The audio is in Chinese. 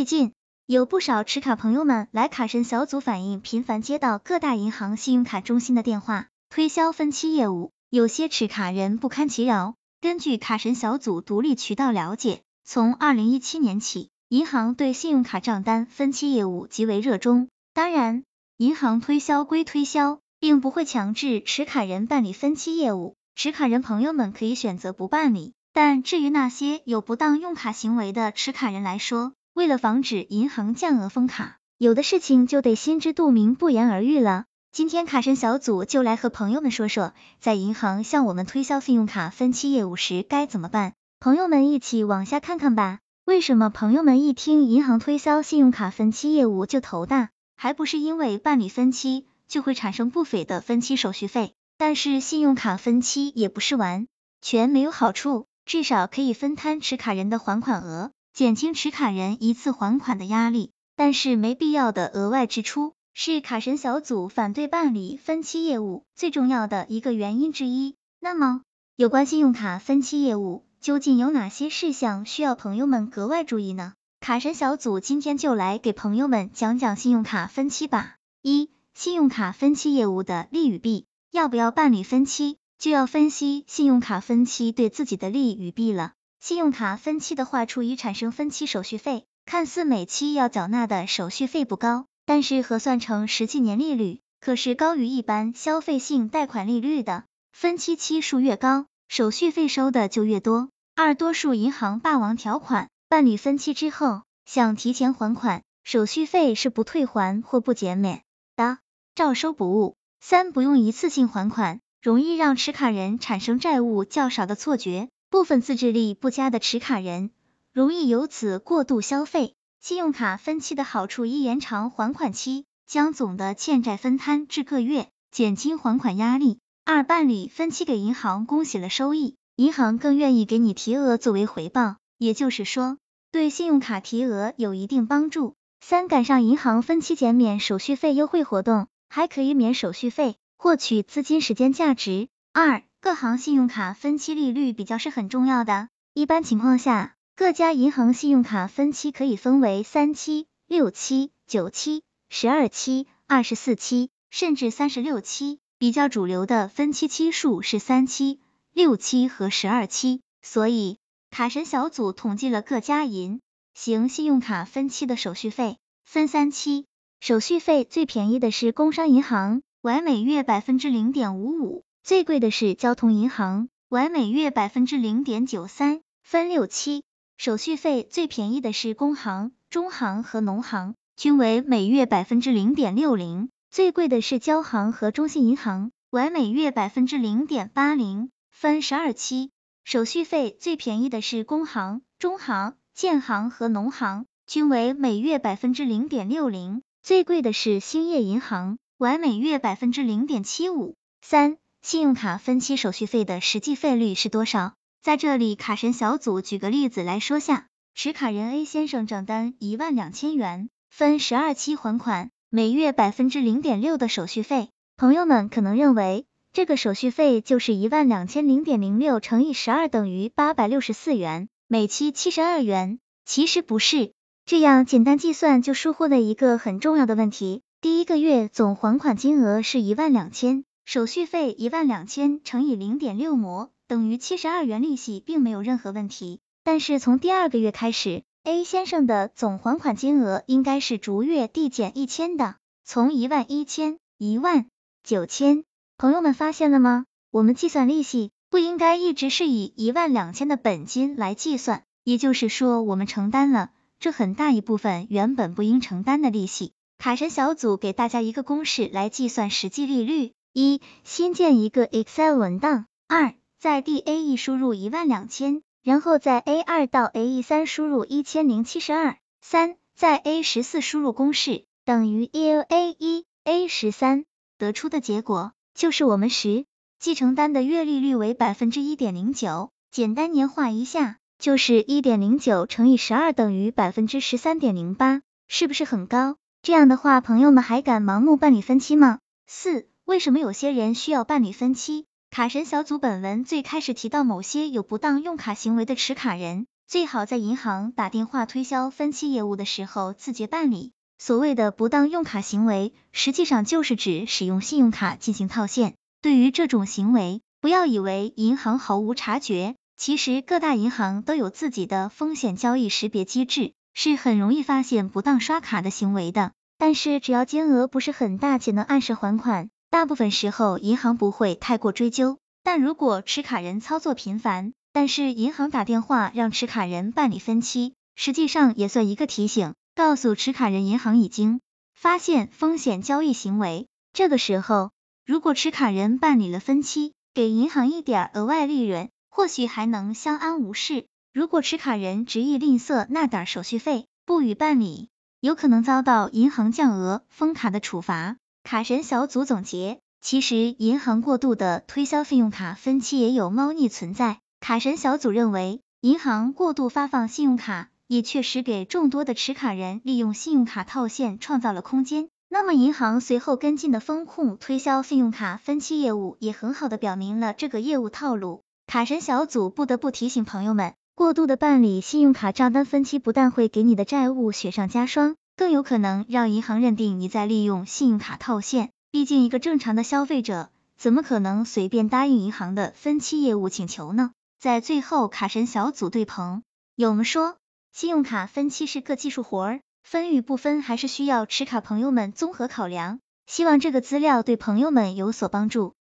最近有不少持卡朋友们来卡神小组反映，频繁接到各大银行信用卡中心的电话，推销分期业务，有些持卡人不堪其扰。根据卡神小组独立渠道了解，从二零一七年起，银行对信用卡账单分期业务极为热衷。当然，银行推销归推销，并不会强制持卡人办理分期业务，持卡人朋友们可以选择不办理。但至于那些有不当用卡行为的持卡人来说，为了防止银行降额封卡，有的事情就得心知肚明、不言而喻了。今天卡神小组就来和朋友们说说，在银行向我们推销信用卡分期业务时该怎么办。朋友们一起往下看看吧。为什么朋友们一听银行推销信用卡分期业务就头大？还不是因为办理分期就会产生不菲的分期手续费。但是信用卡分期也不是完全没有好处。至少可以分摊持卡人的还款额，减轻持卡人一次还款的压力。但是没必要的额外支出是卡神小组反对办理分期业务最重要的一个原因之一。那么，有关信用卡分期业务究竟有哪些事项需要朋友们格外注意呢？卡神小组今天就来给朋友们讲讲信用卡分期吧。一、信用卡分期业务的利与弊，要不要办理分期？就要分析信用卡分期对自己的利与弊了。信用卡分期的话，处于产生分期手续费，看似每期要缴纳的手续费不高，但是核算成实际年利率，可是高于一般消费性贷款利率的。分期期数越高，手续费收的就越多。二多数银行霸王条款，办理分期之后，想提前还款，手续费是不退还或不减免的，照收不误。三不用一次性还款。容易让持卡人产生债务较少的错觉，部分自制力不佳的持卡人容易由此过度消费。信用卡分期的好处一延长还款期，将总的欠债分摊至个月，减轻还款压力。二办理分期给银行恭喜了收益，银行更愿意给你提额作为回报，也就是说对信用卡提额有一定帮助。三赶上银行分期减免手续费优惠活动，还可以免手续费。获取资金时间价值。二，各行信用卡分期利率比较是很重要的。一般情况下，各家银行信用卡分期可以分为三期、六期、九期、十二期、二十四期，甚至三十六期。比较主流的分期期数是三期、六期和十二期。所以，卡神小组统计了各家银行信用卡分期的手续费，分三期。手续费最便宜的是工商银行。为每月百分之零点五五，最贵的是交通银行，完每月百分之零点九三，分六期。手续费最便宜的是工行、中行和农行，均为每月百分之零点六零，最贵的是交行和中信银行，完每月百分之零点八零，分十二期。手续费最便宜的是工行、中行、建行和农行，均为每月百分之零点六零，最贵的是兴业银行。完每月百分之零点七五。三、信用卡分期手续费的实际费率是多少？在这里，卡神小组举个例子来说下，持卡人 A 先生账单一万两千元，分十二期还款，每月百分之零点六的手续费。朋友们可能认为，这个手续费就是一万两千零点零六乘以十二等于八百六十四元，每期七十二元。其实不是，这样简单计算就疏忽了一个很重要的问题。第一个月总还款金额是一万两千，手续费一万两千乘以零点六模等于七十二元利息，并没有任何问题。但是从第二个月开始，A 先生的总还款金额应该是逐月递减一千的，从一万一千、一万、九千。朋友们发现了吗？我们计算利息不应该一直是以一万两千的本金来计算，也就是说，我们承担了这很大一部分原本不应承担的利息。卡神小组给大家一个公式来计算实际利率：一、新建一个 Excel 文档；二、在 D A E 输入一万两千，然后在 A 二到 A E 三输入一千零七十二；三、在 A 十四输入公式等于 E A 一 A 十三，得出的结果就是我们十继承单的月利率为百分之一点零九。简单年化一下，就是一点零九乘以十二等于百分之十三点零八，是不是很高？这样的话，朋友们还敢盲目办理分期吗？四、为什么有些人需要办理分期？卡神小组本文最开始提到某些有不当用卡行为的持卡人，最好在银行打电话推销分期业务的时候自觉办理。所谓的不当用卡行为，实际上就是指使用信用卡进行套现。对于这种行为，不要以为银行毫无察觉，其实各大银行都有自己的风险交易识别机制，是很容易发现不当刷卡的行为的。但是只要金额不是很大且能按时还款，大部分时候银行不会太过追究。但如果持卡人操作频繁，但是银行打电话让持卡人办理分期，实际上也算一个提醒，告诉持卡人银行已经发现风险交易行为。这个时候，如果持卡人办理了分期，给银行一点额外利润，或许还能相安无事。如果持卡人执意吝啬那点手续费，不予办理，有可能遭到银行降额、封卡的处罚。卡神小组总结：其实银行过度的推销信用卡分期也有猫腻存在。卡神小组认为，银行过度发放信用卡，也确实给众多的持卡人利用信用卡套现创造了空间。那么，银行随后跟进的风控推销信用卡分期业务，也很好的表明了这个业务套路。卡神小组不得不提醒朋友们，过度的办理信用卡账单分期，不但会给你的债务雪上加霜，更有可能让银行认定你在利用信用卡套现。毕竟，一个正常的消费者，怎么可能随便答应银行的分期业务请求呢？在最后，卡神小组对朋友们说，信用卡分期是个技术活儿。分与不分，还是需要持卡朋友们综合考量。希望这个资料对朋友们有所帮助。